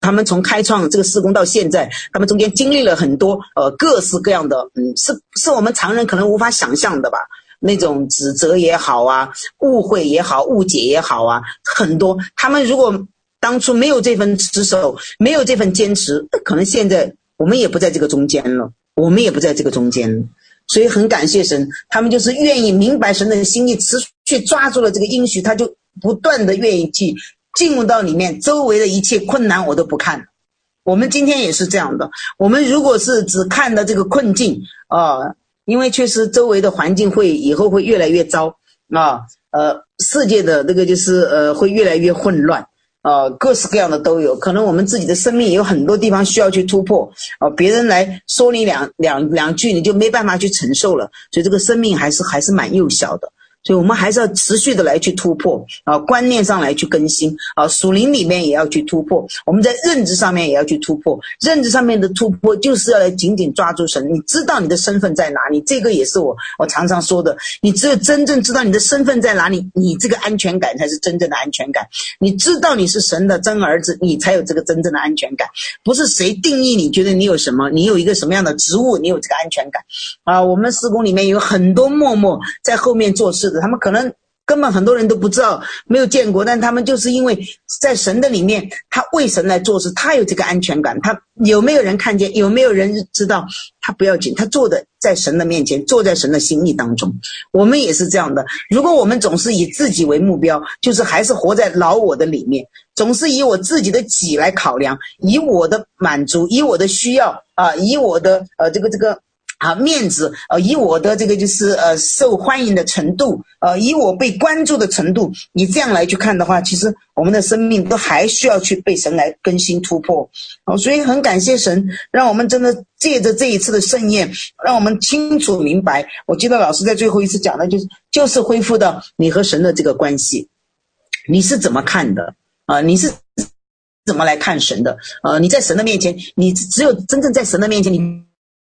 他们从开创这个施工到现在，他们中间经历了很多呃各式各样的，嗯，是是我们常人可能无法想象的吧。那种指责也好啊，误会也好，误解也好啊，很多。他们如果当初没有这份持守，没有这份坚持，可能现在我们也不在这个中间了，我们也不在这个中间了。所以很感谢神，他们就是愿意明白神的心意，持续抓住了这个应许，他就不断的愿意去进入到里面，周围的一切困难我都不看。我们今天也是这样的，我们如果是只看到这个困境啊。呃因为确实周围的环境会以后会越来越糟啊，呃，世界的那个就是呃会越来越混乱啊，各式各样的都有。可能我们自己的生命有很多地方需要去突破，啊，别人来说你两两两句，你就没办法去承受了。所以这个生命还是还是蛮幼小的。所以我们还是要持续的来去突破啊，观念上来去更新啊，属灵里面也要去突破，我们在认知上面也要去突破。认知上面的突破就是要来紧紧抓住神，你知道你的身份在哪里？这个也是我我常常说的，你只有真正知道你的身份在哪里，你这个安全感才是真正的安全感。你知道你是神的真儿子，你才有这个真正的安全感。不是谁定义你觉得你有什么，你有一个什么样的职务，你有这个安全感啊？我们施工里面有很多默默在后面做事的。他们可能根本很多人都不知道，没有见过，但他们就是因为在神的里面，他为神来做事，他有这个安全感。他有没有人看见？有没有人知道？他不要紧，他做的在神的面前，坐在神的心意当中。我们也是这样的。如果我们总是以自己为目标，就是还是活在老我的里面，总是以我自己的己来考量，以我的满足，以我的需要啊，以我的呃这个这个。啊，面子，呃，以我的这个就是呃受欢迎的程度，呃，以我被关注的程度，你这样来去看的话，其实我们的生命都还需要去被神来更新突破。哦，所以很感谢神，让我们真的借着这一次的盛宴，让我们清楚明白。我记得老师在最后一次讲的就是，就是恢复到你和神的这个关系，你是怎么看的啊，你是怎么来看神的？呃，你在神的面前，你只有真正在神的面前，你。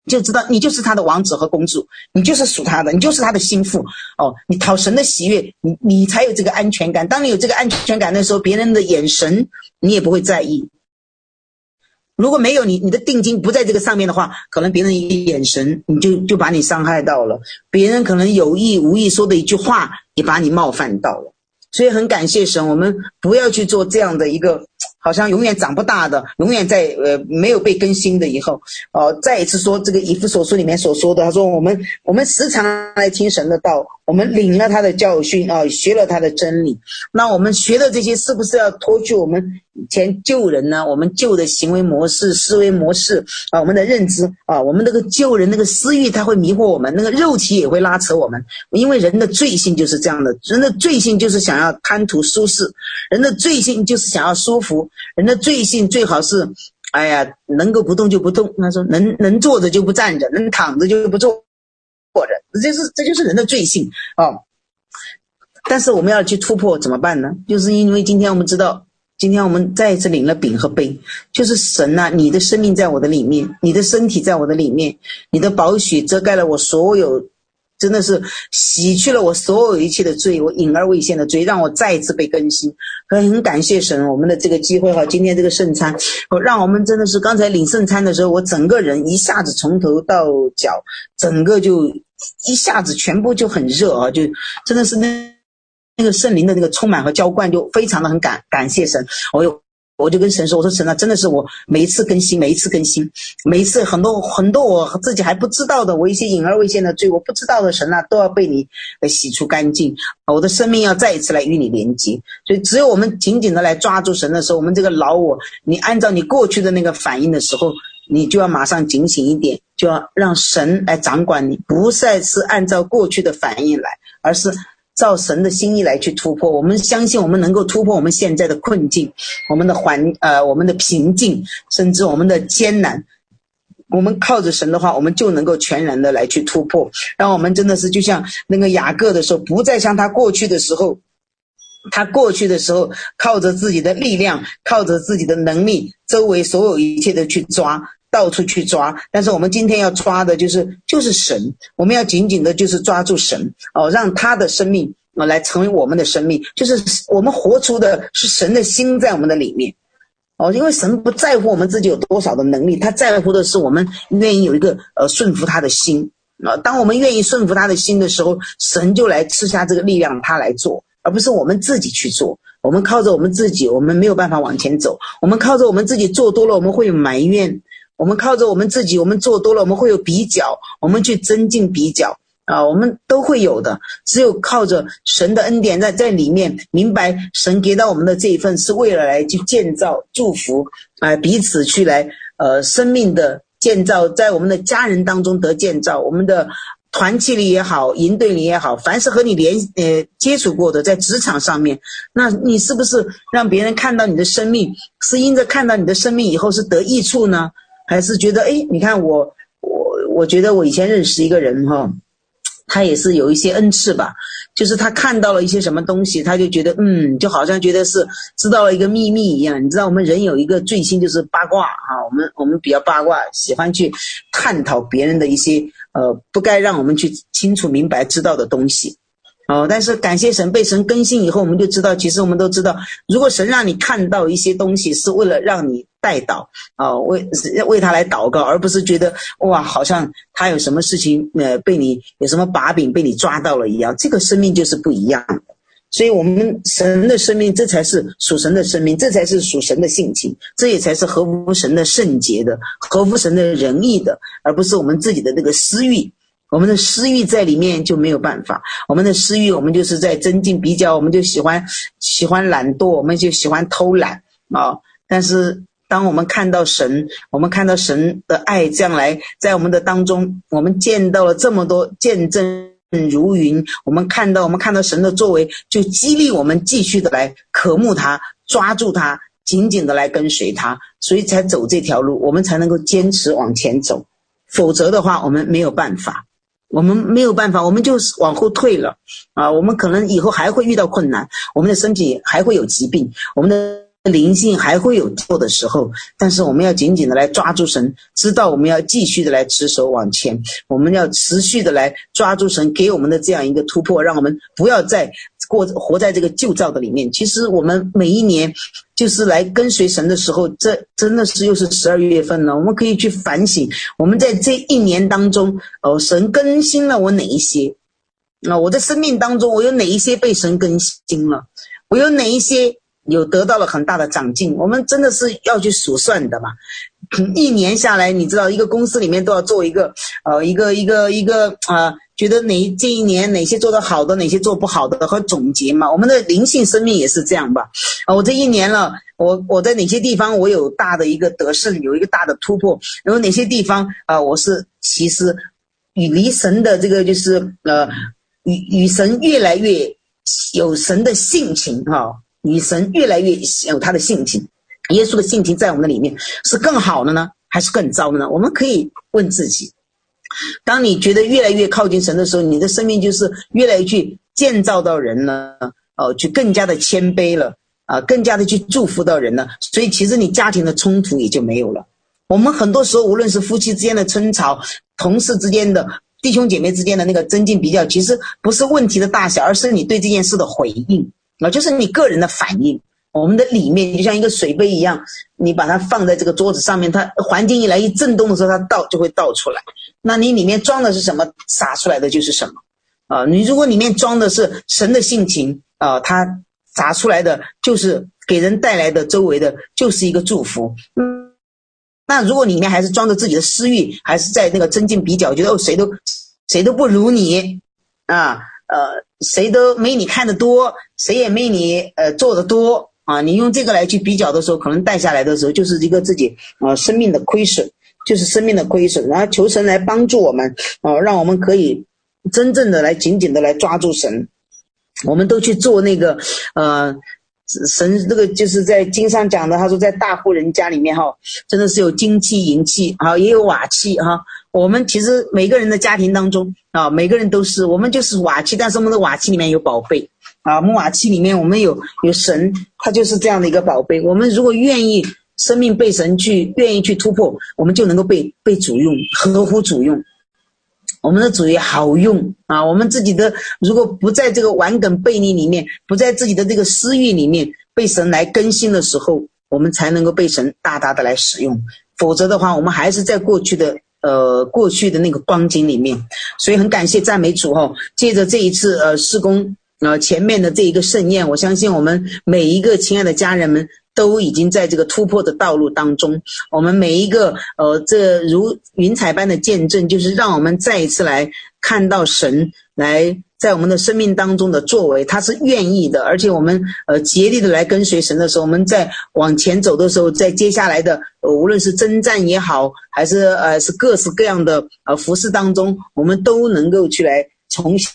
就知道你就是他的王子和公主，你就是属他的，你就是他的心腹哦。你讨神的喜悦，你你才有这个安全感。当你有这个安全感的时候，别人的眼神你也不会在意。如果没有你，你的定金不在这个上面的话，可能别人一眼神你就就把你伤害到了。别人可能有意无意说的一句话，也把你冒犯到了。所以很感谢神，我们不要去做这样的一个。好像永远长不大的，永远在呃没有被更新的以后，哦、呃，再一次说这个以弗所书里面所说的，他说我们我们时常来听神的道，我们领了他的教训啊、学了他的真理，那我们学的这些是不是要脱去我们以前旧人呢？我们旧的行为模式、思维模式啊、我们的认知啊、我们那个旧人那个私欲，他会迷惑我们，那个肉体也会拉扯我们，因为人的罪性就是这样的，人的罪性就是想要贪图舒适，人的罪性就是想要舒服。人的罪性最好是，哎呀，能够不动就不动。他说能能坐着就不站着，能躺着就不坐坐着，这是这就是人的罪性啊、但是我们要去突破怎么办呢？就是因为今天我们知道，今天我们再一次领了饼和杯，就是神呐、你的生命在我的里面，你的身体在我的里面，你的宝血遮盖了我所有。真的是洗去了我所有一切的罪，我隐而未现的罪，让我再一次被更新。很很感谢神，我们的这个机会哈，今天这个圣餐，我让我们真的是刚才领圣餐的时候，我整个人一下子从头到脚，整个就一下子全部就很热啊，就真的是那那个圣灵的那个充满和浇灌，就非常的很感感谢神，我又。我就跟神说：“我说神啊，真的是我每一次更新，每一次更新，每一次很多很多我自己还不知道的，我一些隐而未现的罪，我不知道的神啊，都要被你洗出干净。我的生命要再一次来与你连接。所以，只有我们紧紧的来抓住神的时候，我们这个老我，你按照你过去的那个反应的时候，你就要马上警醒一点，就要让神来掌管你，不再是按照过去的反应来，而是。”照神的心意来去突破，我们相信我们能够突破我们现在的困境，我们的环呃我们的平静，甚至我们的艰难。我们靠着神的话，我们就能够全然的来去突破，让我们真的是就像那个雅各的时候，不再像他过去的时候，他过去的时候靠着自己的力量，靠着自己的能力，周围所有一切的去抓。到处去抓，但是我们今天要抓的就是就是神，我们要紧紧的，就是抓住神哦，让他的生命啊来成为我们的生命，就是我们活出的是神的心在我们的里面哦，因为神不在乎我们自己有多少的能力，他在乎的是我们愿意有一个呃顺服他的心啊。当我们愿意顺服他的心的时候，神就来赐下这个力量，他来做，而不是我们自己去做。我们靠着我们自己，我们没有办法往前走。我们靠着我们自己做多了，我们会埋怨。我们靠着我们自己，我们做多了，我们会有比较，我们去增进比较啊，我们都会有的。只有靠着神的恩典在在里面，明白神给到我们的这一份是为了来去建造、祝福啊，彼此去来呃生命的建造，在我们的家人当中得建造，我们的团契里也好，营队里也好，凡是和你联呃接触过的，在职场上面，那你是不是让别人看到你的生命，是因着看到你的生命以后是得益处呢？还是觉得哎，你看我我我觉得我以前认识一个人哈。他也是有一些恩赐吧，就是他看到了一些什么东西，他就觉得嗯，就好像觉得是知道了一个秘密一样。你知道我们人有一个罪性就是八卦啊，我们我们比较八卦，喜欢去探讨别人的一些呃不该让我们去清楚明白知道的东西。哦，但是感谢神，被神更新以后，我们就知道，其实我们都知道，如果神让你看到一些东西，是为了让你代祷啊，为为他来祷告，而不是觉得哇，好像他有什么事情，呃，被你有什么把柄被你抓到了一样，这个生命就是不一样的。所以，我们神的生命，这才是属神的生命，这才是属神的性情，这也才是合乎神的圣洁的，合乎神的仁义的，而不是我们自己的那个私欲。我们的私欲在里面就没有办法，我们的私欲，我们就是在增进比较，我们就喜欢喜欢懒惰，我们就喜欢偷懒啊。但是当我们看到神，我们看到神的爱将来在我们的当中，我们见到了这么多见证如云，我们看到我们看到神的作为，就激励我们继续的来渴慕他，抓住他，紧紧的来跟随他，所以才走这条路，我们才能够坚持往前走，否则的话，我们没有办法。我们没有办法，我们就往后退了啊！我们可能以后还会遇到困难，我们的身体还会有疾病，我们的灵性还会有错的时候。但是我们要紧紧的来抓住神，知道我们要继续的来持守往前，我们要持续的来抓住神给我们的这样一个突破，让我们不要再过活在这个旧造的里面。其实我们每一年。就是来跟随神的时候，这真的是又是十二月份了。我们可以去反省，我们在这一年当中，哦，神更新了我哪一些？那我的生命当中，我有哪一些被神更新了？我有哪一些有得到了很大的长进？我们真的是要去数算的嘛。(clears throat) 一年下来，你知道，一个公司里面都要做一个，呃，一个一个一个啊。呃觉得哪这一年哪些做得好的，哪些做不好的和总结嘛？我们的灵性生命也是这样吧？啊，我这一年了，我我在哪些地方我有大的一个得胜，有一个大的突破？然后哪些地方啊，我是其实与离神的这个就是呃，与与神越来越有神的性情哈，与神越来越有他的性情，耶稣的性情在我们的里面是更好的呢，还是更糟的呢？我们可以问自己。当你觉得越来越靠近神的时候，你的生命就是越来越去建造到人了，哦，去更加的谦卑了，啊，更加的去祝福到人了。所以其实你家庭的冲突也就没有了。我们很多时候，无论是夫妻之间的争吵，同事之间的弟兄姐妹之间的那个增进比较，其实不是问题的大小，而是你对这件事的回应，啊，就是你个人的反应。我们的里面就像一个水杯一样，你把它放在这个桌子上面，它环境一来一震动的时候，它倒就会倒出来。那你里面装的是什么，洒出来的就是什么。啊，你如果里面装的是神的性情啊，它洒出来的就是给人带来的周围的就是一个祝福。嗯，那如果里面还是装着自己的私欲，还是在那个增进比较，觉得哦谁都谁都不如你啊，呃谁都没你看得多，谁也没你呃做得多。啊，你用这个来去比较的时候，可能带下来的时候就是一个自己啊生命的亏损，就是生命的亏损。然后求神来帮助我们啊，让我们可以真正的来紧紧的来抓住神。我们都去做那个呃神这个就是在经上讲的，他说在大户人家里面哈，真的是有金器银器啊，也有瓦器哈。我们其实每个人的家庭当中啊，每个人都是我们就是瓦器，但是我们的瓦器里面有宝贝。啊，木瓦器里面我们有有神，他就是这样的一个宝贝。我们如果愿意生命被神去愿意去突破，我们就能够被被主用，合乎主用。我们的主也好用啊。我们自己的如果不在这个顽梗悖逆里面，不在自己的这个私欲里面被神来更新的时候，我们才能够被神大大的来使用。否则的话，我们还是在过去的呃过去的那个光景里面。所以很感谢赞美主哈、哦，借着这一次呃施工。呃，前面的这一个盛宴，我相信我们每一个亲爱的家人们都已经在这个突破的道路当中。我们每一个呃，这如云彩般的见证，就是让我们再一次来看到神来在我们的生命当中的作为，他是愿意的，而且我们呃竭力的来跟随神的时候，我们在往前走的时候，在接下来的呃无论是征战也好，还是呃是各式各样的呃服饰当中，我们都能够去来重新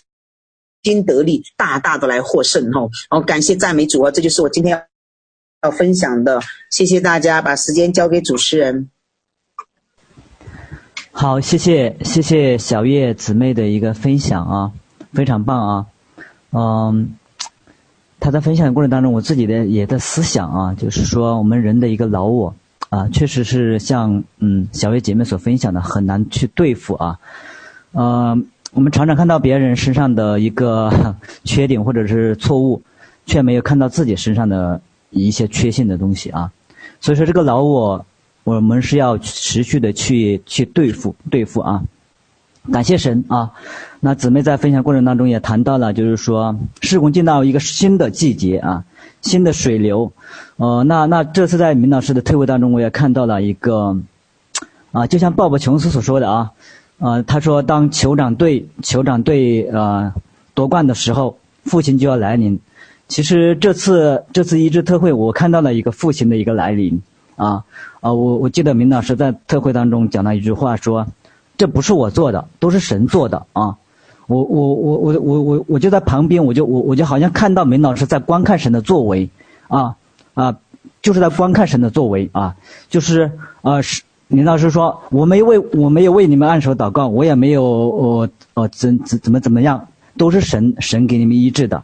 金得力，大大的来获胜吼。哦，感谢赞美主啊，这就是我今天要要分享的，谢谢大家，把时间交给主持人。好，谢谢谢谢小月姊妹的一个分享啊，非常棒啊，嗯，她在分享的过程当中，我自己的也在思想啊，就是说我们人的一个老我啊，确实是像嗯小月姐妹所分享的，很难去对付啊，嗯，我们常常看到别人身上的一个 (laughs) 缺点或者是错误，却没有看到自己身上的一些缺陷的东西啊，所以说这个老我。我们是要持续的去去对付对付啊，感谢神啊！那姊妹在分享过程当中也谈到了，就是说事工进到一个新的季节啊，新的水流。呃，那那这次在明老师的特会当中，我也看到了一个啊，就像鲍勃琼斯所说的啊，呃，他说当酋长队酋长队呃夺冠的时候，复兴就要来临。其实这次这次医治特会，我看到了一个复兴的一个来临。啊啊！我我记得明老师在特会当中讲了一句话，说：“这不是我做的，都是神做的啊！”我我我我我我我就在旁边，我就我我就好像看到明老师在观看神的作为，啊啊，就是在观看神的作为啊，就是啊是林老师说：“我没为我没有为你们按手祷告，我也没有呃呃怎怎怎么怎么样。”都是神神给你们医治的，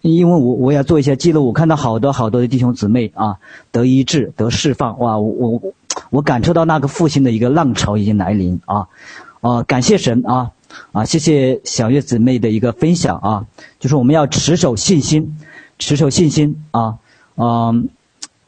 因为我我要做一些记录，我看到好多好多的弟兄姊妹啊得医治得释放，哇，我我我感受到那个复兴的一个浪潮已经来临啊，啊，感谢神啊啊，谢谢小月姊妹的一个分享啊，就是我们要持守信心，持守信心啊，嗯。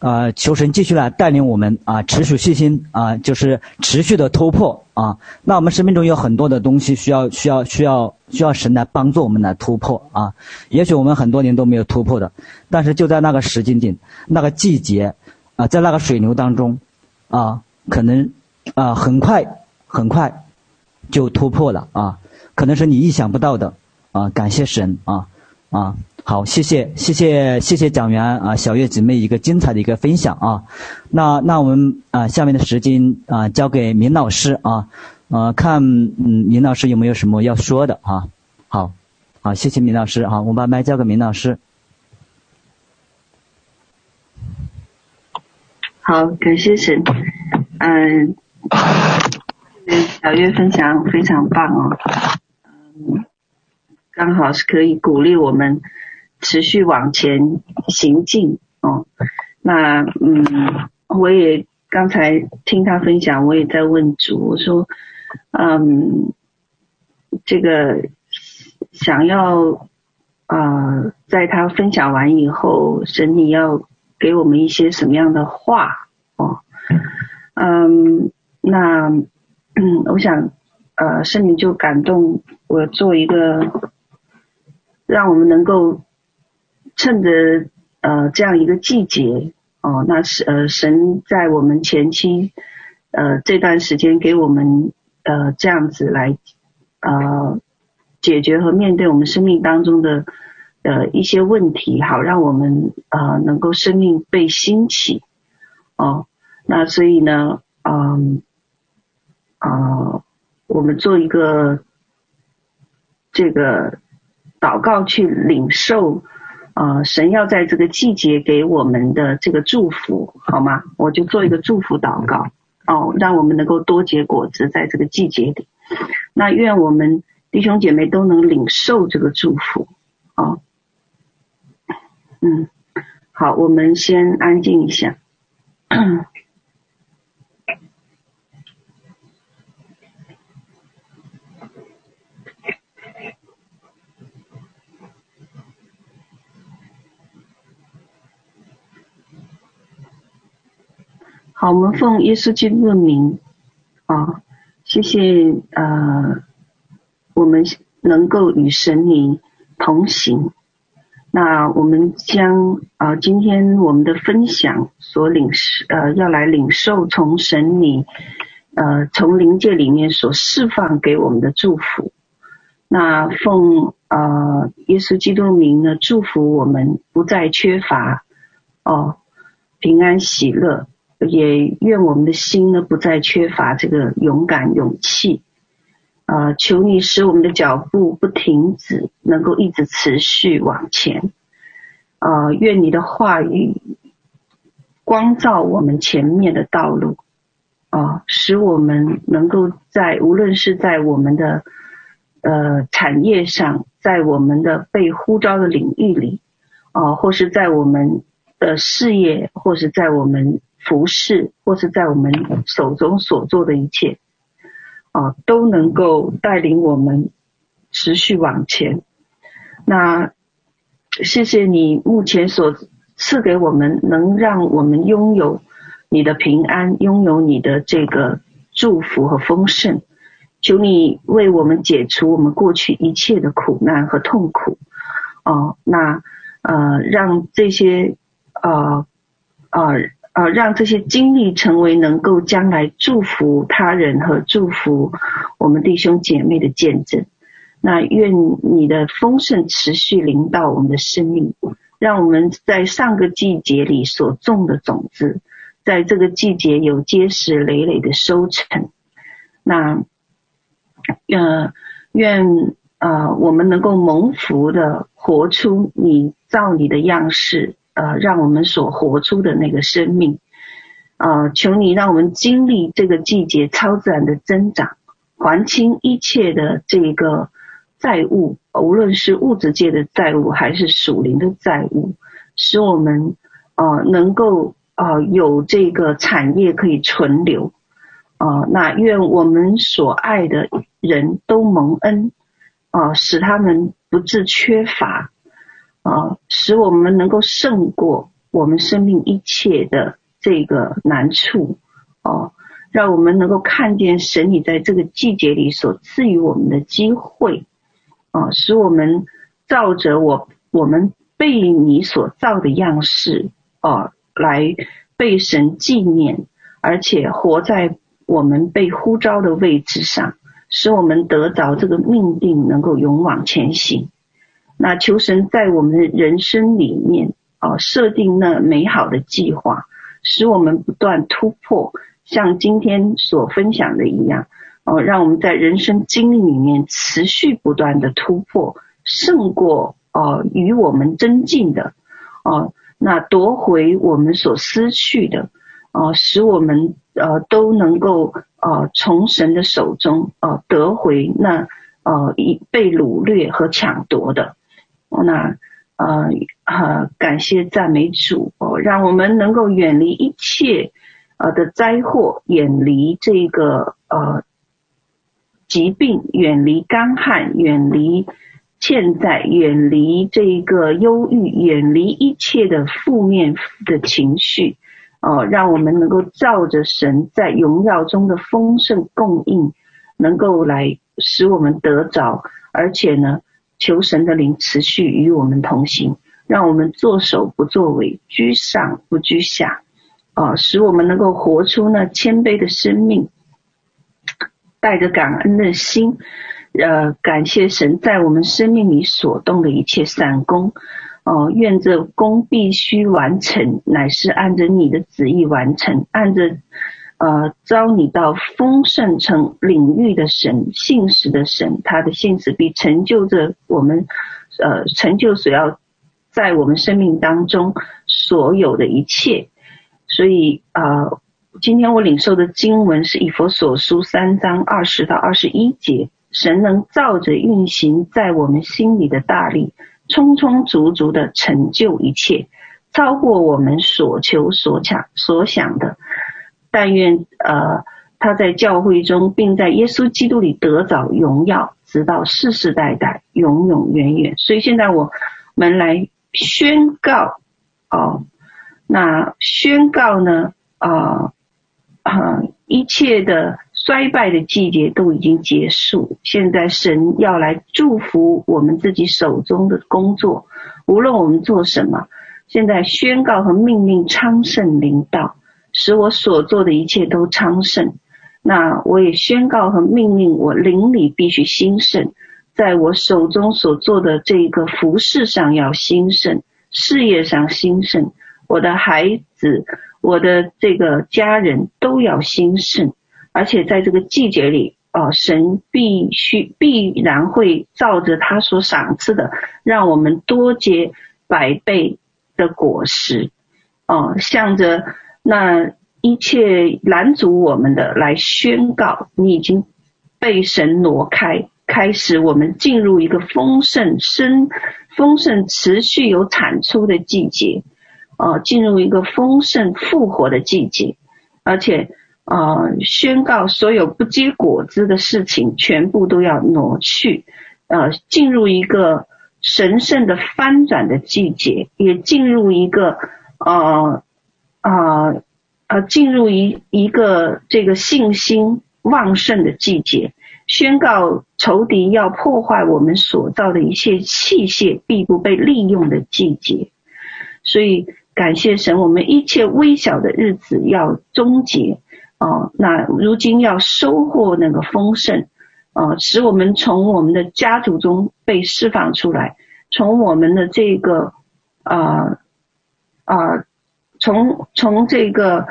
啊，求神继续来带领我们啊，持续信心啊，就是持续的突破啊。那我们生命中有很多的东西需要需要需要需要神来帮助我们来突破啊。也许我们很多年都没有突破的，但是就在那个时间点、那个季节啊，在那个水流当中啊，可能啊很快很快就突破了啊，可能是你意想不到的啊。感谢神啊啊。好，谢谢，谢谢，谢谢讲员啊，小月姊妹一个精彩的一个分享啊。那那我们啊，下面的时间啊，交给明老师啊，呃，看嗯，明老师有没有什么要说的啊？好，好，谢谢明老师啊，我把麦交给明老师。好，感谢神，嗯，小月分享非常棒哦，嗯，刚好是可以鼓励我们。持续往前行进哦，那嗯，我也刚才听他分享，我也在问主，我说，嗯，这个想要啊、在他分享完以后，神你要给我们一些什么样的话哦？嗯，那嗯，我想呃，圣灵就感动我做一个，让我们能够。趁着呃这样一个季节哦，那是呃神在我们前期呃这段时间给我们呃这样子来呃解决和面对我们生命当中的呃一些问题，好让我们呃能够生命被兴起哦。那所以呢，嗯啊、我们做一个这个祷告去领受。啊、神要在这个季节给我们的这个祝福，好吗？我就做一个祝福祷告，哦，让我们能够多结果子，在这个季节里。那愿我们弟兄姐妹都能领受这个祝福，哦，嗯，好，我们先安静一下。好，我们奉耶稣基督的名，啊，谢谢呃，我们能够与神你同行。那我们将啊、呃，今天我们的分享所领受呃，要来领受从神你呃，从灵界里面所释放给我们的祝福。那奉呃，耶稣基督名呢，祝福我们不再缺乏哦，平安喜乐，也愿我们的心呢不再缺乏这个勇敢勇气。呃，求你使我们的脚步不停止，能够一直持续往前。呃，愿你的话语光照我们前面的道路，啊、使我们能够在无论是在我们的呃产业上。在我们的被呼召的领域里，啊、或是在我们的事业，或是在我们服侍，或是在我们手中所做的一切，啊、都能够带领我们持续往前。那谢谢你目前所赐给我们，能让我们拥有你的平安，拥有你的这个祝福和丰盛。求你为我们解除我们过去一切的苦难和痛苦，哦，那呃，让这些呃呃呃，让这些经历成为能够将来祝福他人和祝福我们弟兄姐妹的见证。那愿你的丰盛持续临到我们的生命，让我们在上个季节里所种的种子，在这个季节有结实累累的收成。那。呃，愿呃我们能够蒙福的活出你造你的样式，呃，让我们所活出的那个生命，呃，求你让我们经历这个季节超自然的增长，还清一切的这个债务，无论是物质界的债务还是属灵的债务，使我们呃能够呃有这个产业可以存留。啊、那愿我们所爱的人都蒙恩，啊、呃，使他们不致缺乏，啊、使我们能够胜过我们生命一切的这个难处，哦、让我们能够看见神你在这个季节里所赐予我们的机会，啊、使我们照着我我们被你所造的样式，啊、来被神纪念，而且活在。我们被呼召的位置上，使我们得着这个命定，能够勇往前行。那求神在我们的人生里面啊，设定那美好的计划，使我们不断突破，像今天所分享的一样哦，让我们在人生经历里面持续不断的突破，胜过哦与我们争竞的哦，那夺回我们所失去的。呃，使我们呃都能够呃从神的手中呃得回那呃已被掳掠和抢夺的，那呃呃感谢赞美主哦，让我们能够远离一切呃的灾祸，远离这个呃疾病，远离干旱，远离欠债，远离这个忧郁，远离一切的负面的情绪。哦，让我们能够照着神在荣耀中的丰盛供应，能够来使我们得着，而且呢，求神的灵持续与我们同行，让我们作首不作尾，居上不居下，哦，使我们能够活出那谦卑的生命，带着感恩的心，呃，感谢神在我们生命里所动的一切善工。哦，愿这工必须完成，乃是按着你的旨意完成，按着呃召你到丰盛城领域的神，信实的神，他的信实必成就着我们，呃，成就所要在我们生命当中所有的一切。所以啊、呃，今天我领受的经文是以弗所书三章二十到二十一节，神能照着运行在我们心里的大力。充充足足的成就一切，超过我们所求所想所想的。但愿呃他在教会中，并在耶稣基督里得着荣耀，直到世世代代，永永远远。所以现在我们来宣告哦，那宣告呢啊啊、一切的。衰败的季节都已经结束，现在神要来祝福我们自己手中的工作，无论我们做什么，现在宣告和命令昌盛临到，使我所做的一切都昌盛。那我也宣告和命令我邻里必须兴盛，在我手中所做的这个服饰上要兴盛，事业上兴盛，我的孩子，我的这个家人都要兴盛，而且在这个季节里，哦，神必须必然会照着他所赏赐的，让我们多结百倍的果实，哦，向着那一切拦阻我们的来宣告，你已经被神挪开，开始我们进入一个丰盛、生丰盛、持续有产出的季节，哦，进入一个丰盛复活的季节，而且。呃，宣告所有不结果子的事情全部都要挪去，呃，进入一个神圣的翻转的季节，也进入一个呃呃呃进入一一个这个信心旺盛的季节，宣告仇敌要破坏我们所造的一切器械，必不被利用的季节。所以感谢神，我们一切微小的日子要终结。哦，那如今要收获那个丰盛，啊，使我们从我们的家族中被释放出来，从我们的这个，呃，呃，从从这个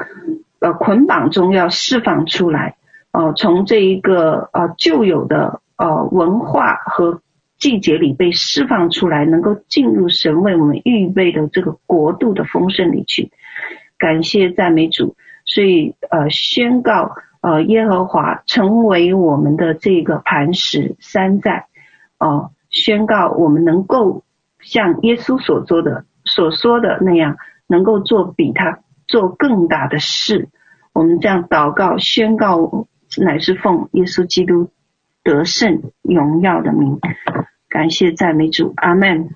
呃捆绑中要释放出来，哦、呃，从这一个呃旧有的呃文化和季节里被释放出来，能够进入神为我们预备的这个国度的丰盛里去。感谢赞美主。所以，呃，宣告，呃，耶和华成为我们的这个磐石山寨，哦、呃，宣告我们能够像耶稣所做的、所说的那样，能够做比他做更大的事。我们这样祷告、宣告，乃是奉耶稣基督得胜荣耀的名。感谢赞美主，阿门。